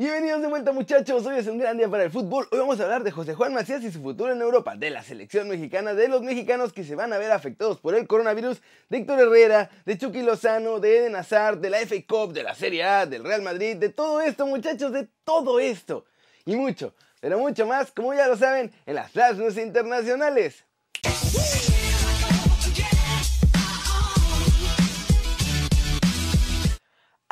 Bienvenidos de vuelta muchachos, hoy es un gran día para el fútbol. Hoy vamos a hablar de José Juan Macías y su futuro en Europa, de la selección mexicana, de los mexicanos que se van a ver afectados por el coronavirus, de Héctor Herrera, de Chucky Lozano, de Eden Hazard, de la FA Cup, de la Serie A, del Real Madrid, de todo esto muchachos, de todo esto. Y mucho, pero mucho más, como ya lo saben, en las Flash News Internacionales.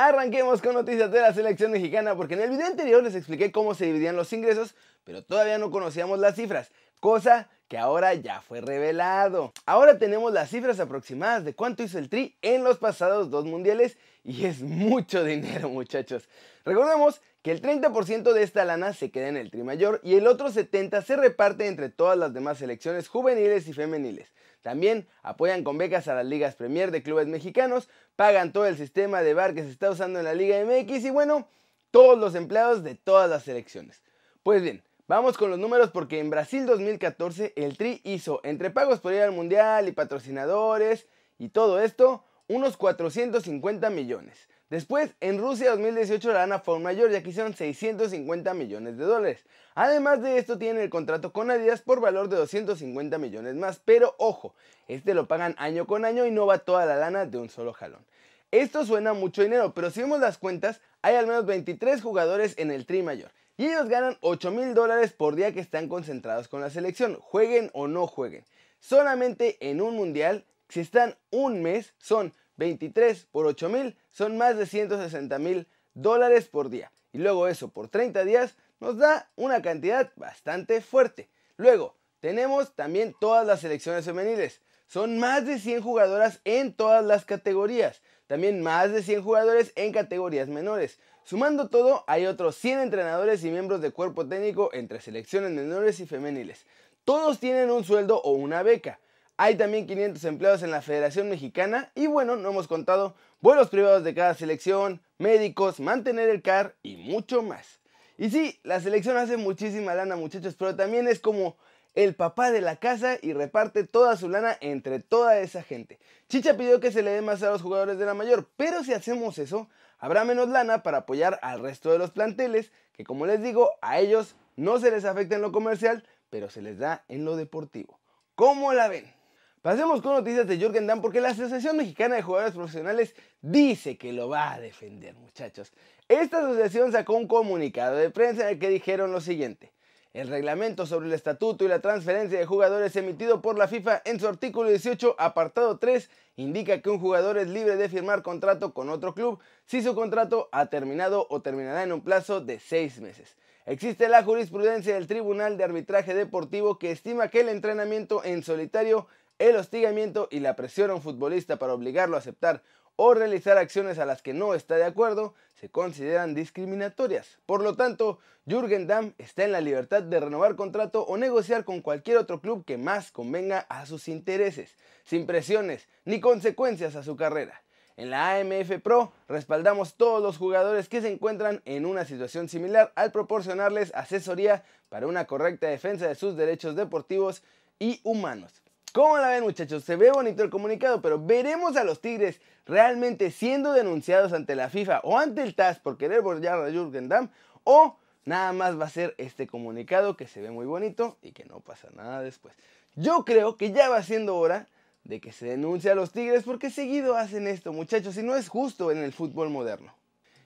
Arranquemos con noticias de la selección mexicana porque en el video anterior les expliqué cómo se dividían los ingresos, pero todavía no conocíamos las cifras, cosa que ahora ya fue revelado. Ahora tenemos las cifras aproximadas de cuánto hizo el Tri en los pasados dos mundiales y es mucho dinero muchachos. Recordemos que el 30% de esta lana se queda en el Tri mayor y el otro 70% se reparte entre todas las demás selecciones juveniles y femeniles. También apoyan con becas a las ligas Premier de clubes mexicanos, pagan todo el sistema de bar que se está usando en la Liga MX y bueno, todos los empleados de todas las selecciones. Pues bien, vamos con los números porque en Brasil 2014 el Tri hizo entre pagos por ir al Mundial y patrocinadores y todo esto unos 450 millones. Después, en Rusia 2018 la lana fue mayor ya que hicieron 650 millones de dólares. Además de esto tienen el contrato con Adidas por valor de 250 millones más, pero ojo, este lo pagan año con año y no va toda la lana de un solo jalón. Esto suena mucho dinero, pero si vemos las cuentas, hay al menos 23 jugadores en el Tri Mayor. Y ellos ganan 8 mil dólares por día que están concentrados con la selección, jueguen o no jueguen. Solamente en un mundial, si están un mes, son 23 por 8 mil son más de 160 mil dólares por día. Y luego eso por 30 días nos da una cantidad bastante fuerte. Luego tenemos también todas las selecciones femeniles. Son más de 100 jugadoras en todas las categorías. También más de 100 jugadores en categorías menores. Sumando todo, hay otros 100 entrenadores y miembros de cuerpo técnico entre selecciones menores y femeniles. Todos tienen un sueldo o una beca. Hay también 500 empleados en la Federación Mexicana y bueno, no hemos contado vuelos privados de cada selección, médicos, mantener el CAR y mucho más. Y sí, la selección hace muchísima lana muchachos, pero también es como el papá de la casa y reparte toda su lana entre toda esa gente. Chicha pidió que se le dé más a los jugadores de la mayor, pero si hacemos eso, habrá menos lana para apoyar al resto de los planteles, que como les digo, a ellos no se les afecta en lo comercial, pero se les da en lo deportivo. ¿Cómo la ven? Pasemos con noticias de Jürgen Damm porque la Asociación Mexicana de Jugadores Profesionales dice que lo va a defender, muchachos. Esta asociación sacó un comunicado de prensa en el que dijeron lo siguiente. El reglamento sobre el estatuto y la transferencia de jugadores emitido por la FIFA en su artículo 18, apartado 3, indica que un jugador es libre de firmar contrato con otro club si su contrato ha terminado o terminará en un plazo de seis meses. Existe la jurisprudencia del Tribunal de Arbitraje Deportivo que estima que el entrenamiento en solitario el hostigamiento y la presión a un futbolista para obligarlo a aceptar o realizar acciones a las que no está de acuerdo se consideran discriminatorias. Por lo tanto, Jürgen Damm está en la libertad de renovar contrato o negociar con cualquier otro club que más convenga a sus intereses, sin presiones ni consecuencias a su carrera. En la AMF Pro respaldamos todos los jugadores que se encuentran en una situación similar al proporcionarles asesoría para una correcta defensa de sus derechos deportivos y humanos. ¿Cómo la ven muchachos? Se ve bonito el comunicado, pero veremos a los Tigres realmente siendo denunciados ante la FIFA o ante el TAS por querer borrar a Jürgen Damm o nada más va a ser este comunicado que se ve muy bonito y que no pasa nada después. Yo creo que ya va siendo hora de que se denuncie a los Tigres porque seguido hacen esto muchachos y no es justo en el fútbol moderno.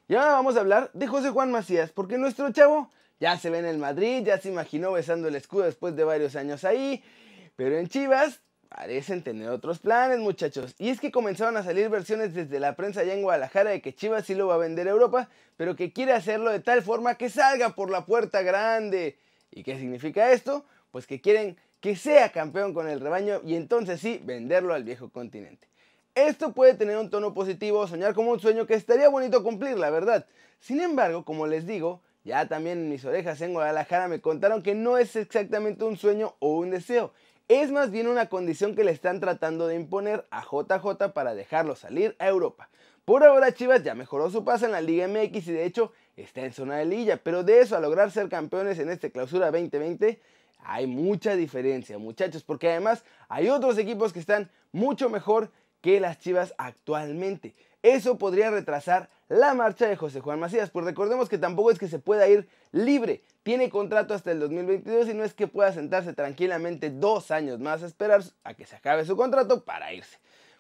Y ahora vamos a hablar de José Juan Macías porque nuestro chavo ya se ve en el Madrid, ya se imaginó besando el escudo después de varios años ahí pero en Chivas parecen tener otros planes, muchachos. Y es que comenzaron a salir versiones desde la prensa allá en Guadalajara de que Chivas sí lo va a vender a Europa, pero que quiere hacerlo de tal forma que salga por la puerta grande. ¿Y qué significa esto? Pues que quieren que sea campeón con el rebaño y entonces sí venderlo al viejo continente. Esto puede tener un tono positivo, soñar como un sueño que estaría bonito cumplir, la verdad. Sin embargo, como les digo, ya también en mis orejas en Guadalajara me contaron que no es exactamente un sueño o un deseo, es más bien una condición que le están tratando de imponer a JJ para dejarlo salir a Europa. Por ahora Chivas ya mejoró su paso en la Liga MX y de hecho está en zona de lilla, pero de eso a lograr ser campeones en este clausura 2020 hay mucha diferencia muchachos, porque además hay otros equipos que están mucho mejor que las Chivas actualmente. Eso podría retrasar la marcha de José Juan Macías, pues recordemos que tampoco es que se pueda ir libre, tiene contrato hasta el 2022 y no es que pueda sentarse tranquilamente dos años más a esperar a que se acabe su contrato para irse.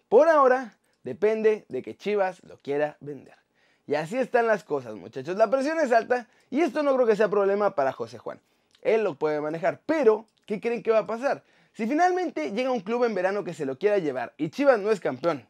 Por ahora, depende de que Chivas lo quiera vender. Y así están las cosas, muchachos. La presión es alta y esto no creo que sea problema para José Juan. Él lo puede manejar, pero ¿qué creen que va a pasar? Si finalmente llega un club en verano que se lo quiera llevar y Chivas no es campeón,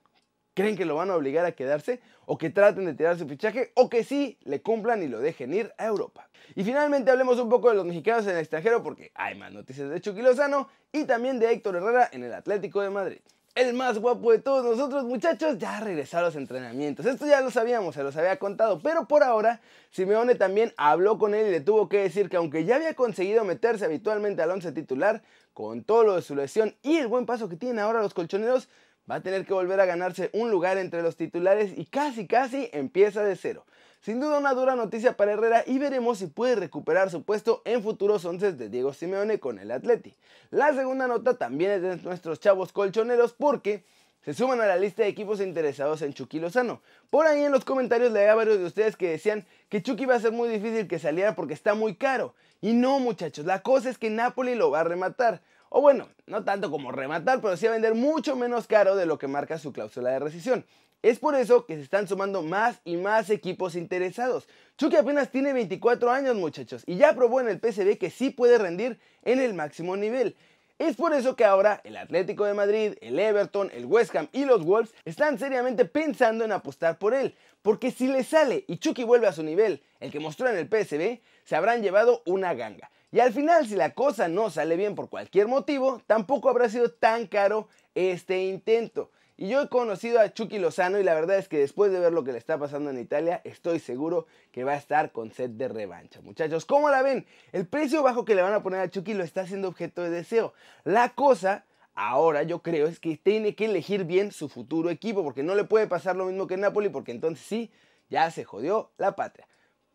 ¿creen que lo van a obligar a quedarse? ¿O que traten de tirar su fichaje? ¿O que sí le cumplan y lo dejen ir a Europa? Y finalmente hablemos un poco de los mexicanos en el extranjero porque hay más noticias de Chucky Lozano y también de Héctor Herrera en el Atlético de Madrid el más guapo de todos nosotros, muchachos, ya regresó a los entrenamientos. Esto ya lo sabíamos, se los había contado, pero por ahora Simeone también habló con él y le tuvo que decir que aunque ya había conseguido meterse habitualmente al once titular, con todo lo de su lesión y el buen paso que tienen ahora los colchoneros, va a tener que volver a ganarse un lugar entre los titulares y casi casi empieza de cero. Sin duda una dura noticia para Herrera y veremos si puede recuperar su puesto en futuros once de Diego Simeone con el Atleti. La segunda nota también es de nuestros chavos colchoneros porque se suman a la lista de equipos interesados en Chucky Lozano. Por ahí en los comentarios leía a varios de ustedes que decían que Chucky va a ser muy difícil que saliera porque está muy caro. Y no muchachos, la cosa es que Napoli lo va a rematar. O bueno, no tanto como rematar, pero sí a vender mucho menos caro de lo que marca su cláusula de rescisión. Es por eso que se están sumando más y más equipos interesados. Chucky apenas tiene 24 años muchachos y ya probó en el PSV que sí puede rendir en el máximo nivel. Es por eso que ahora el Atlético de Madrid, el Everton, el West Ham y los Wolves están seriamente pensando en apostar por él. Porque si le sale y Chucky vuelve a su nivel, el que mostró en el PSV, se habrán llevado una ganga. Y al final, si la cosa no sale bien por cualquier motivo, tampoco habrá sido tan caro este intento. Y yo he conocido a Chucky Lozano y la verdad es que después de ver lo que le está pasando en Italia, estoy seguro que va a estar con sed de revancha. Muchachos, ¿cómo la ven? El precio bajo que le van a poner a Chucky lo está haciendo objeto de deseo. La cosa ahora yo creo es que tiene que elegir bien su futuro equipo, porque no le puede pasar lo mismo que Napoli, porque entonces sí, ya se jodió la patria.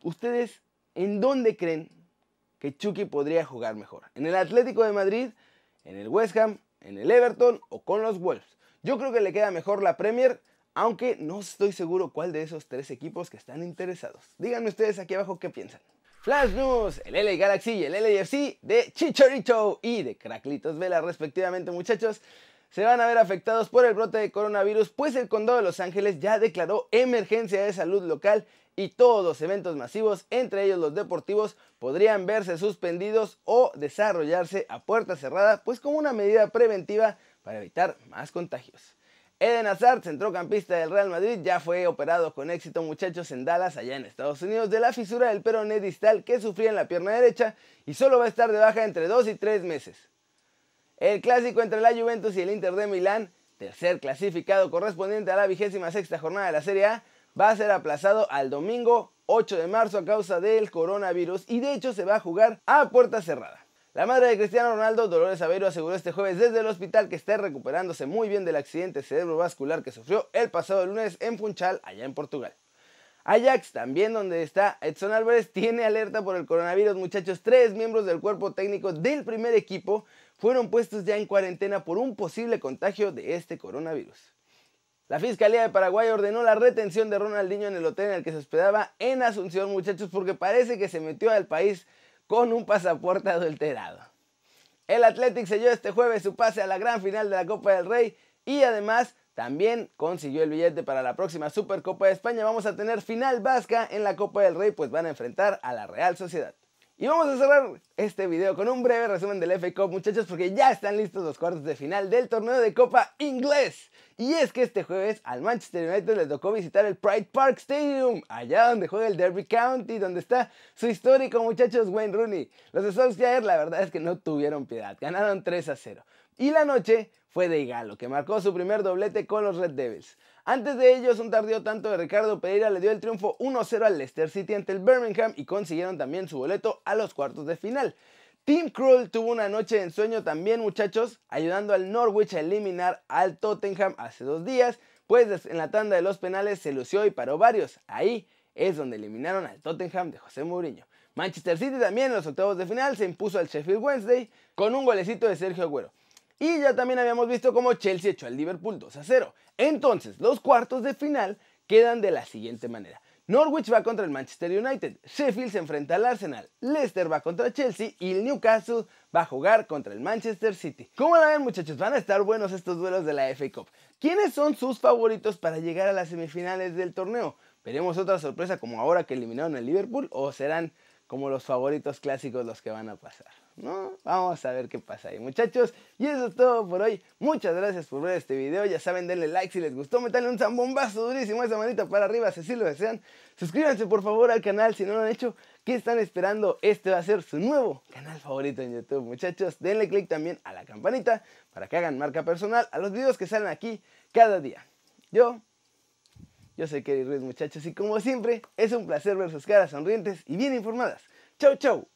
¿Ustedes en dónde creen que Chucky podría jugar mejor? ¿En el Atlético de Madrid? ¿En el West Ham? ¿En el Everton? ¿O con los Wolves? Yo creo que le queda mejor la Premier, aunque no estoy seguro cuál de esos tres equipos que están interesados. Díganme ustedes aquí abajo qué piensan. Flash News, el LA Galaxy y el LAFC de Chicharito y de Cracklitos Vela respectivamente muchachos se van a ver afectados por el brote de coronavirus, pues el condado de Los Ángeles ya declaró emergencia de salud local y todos los eventos masivos, entre ellos los deportivos, podrían verse suspendidos o desarrollarse a puerta cerrada, pues como una medida preventiva para evitar más contagios. Eden Hazard, centrocampista del Real Madrid, ya fue operado con éxito muchachos en Dallas, allá en Estados Unidos, de la fisura del peroné distal que sufría en la pierna derecha y solo va a estar de baja entre 2 y 3 meses. El clásico entre la Juventus y el Inter de Milán, tercer clasificado correspondiente a la vigésima sexta jornada de la Serie A, va a ser aplazado al domingo 8 de marzo a causa del coronavirus y de hecho se va a jugar a puerta cerrada. La madre de Cristiano Ronaldo, Dolores Aveiro, aseguró este jueves desde el hospital que está recuperándose muy bien del accidente cerebrovascular que sufrió el pasado lunes en Funchal, allá en Portugal. Ajax, también donde está Edson Álvarez, tiene alerta por el coronavirus. Muchachos, tres miembros del cuerpo técnico del primer equipo fueron puestos ya en cuarentena por un posible contagio de este coronavirus. La Fiscalía de Paraguay ordenó la retención de Ronaldinho en el hotel en el que se hospedaba en Asunción, muchachos, porque parece que se metió al país con un pasaporte adulterado. El Athletic selló este jueves su pase a la gran final de la Copa del Rey y además también consiguió el billete para la próxima Supercopa de España. Vamos a tener final vasca en la Copa del Rey, pues van a enfrentar a la Real Sociedad. Y vamos a cerrar este video con un breve resumen del FA Cup, muchachos, porque ya están listos los cuartos de final del torneo de Copa Inglés. Y es que este jueves al Manchester United le tocó visitar el Pride Park Stadium, allá donde juega el Derby County, donde está su histórico muchachos Wayne Rooney. Los Solskjaer la verdad es que no tuvieron piedad, ganaron 3 a 0. Y la noche fue de Igalo, que marcó su primer doblete con los Red Devils. Antes de ellos, un tardío tanto de Ricardo Pereira le dio el triunfo 1-0 al Leicester City ante el Birmingham y consiguieron también su boleto a los cuartos de final. Tim Krul tuvo una noche de ensueño también, muchachos, ayudando al Norwich a eliminar al Tottenham hace dos días, pues en la tanda de los penales se lució y paró varios. Ahí es donde eliminaron al Tottenham de José Mourinho. Manchester City también en los octavos de final se impuso al Sheffield Wednesday con un golecito de Sergio Agüero. Y ya también habíamos visto cómo Chelsea echó al Liverpool 2 a 0. Entonces, los cuartos de final quedan de la siguiente manera. Norwich va contra el Manchester United, Sheffield se enfrenta al Arsenal, Leicester va contra Chelsea y el Newcastle va a jugar contra el Manchester City. ¿Cómo la ven muchachos? Van a estar buenos estos duelos de la FA Cup. ¿Quiénes son sus favoritos para llegar a las semifinales del torneo? ¿Veremos otra sorpresa como ahora que eliminaron al Liverpool o serán como los favoritos clásicos los que van a pasar. ¿No? Vamos a ver qué pasa ahí, muchachos. Y eso es todo por hoy. Muchas gracias por ver este video. Ya saben, denle like si les gustó. Metanle un zambombazo durísimo esa manita para arriba si así lo desean. Suscríbanse por favor al canal si no lo han hecho. ¿Qué están esperando? Este va a ser su nuevo canal favorito en YouTube, muchachos. Denle click también a la campanita para que hagan marca personal a los videos que salen aquí cada día. Yo yo soy Kerry Ruiz, muchachos, y como siempre, es un placer ver sus caras sonrientes y bien informadas. ¡Chau, chau!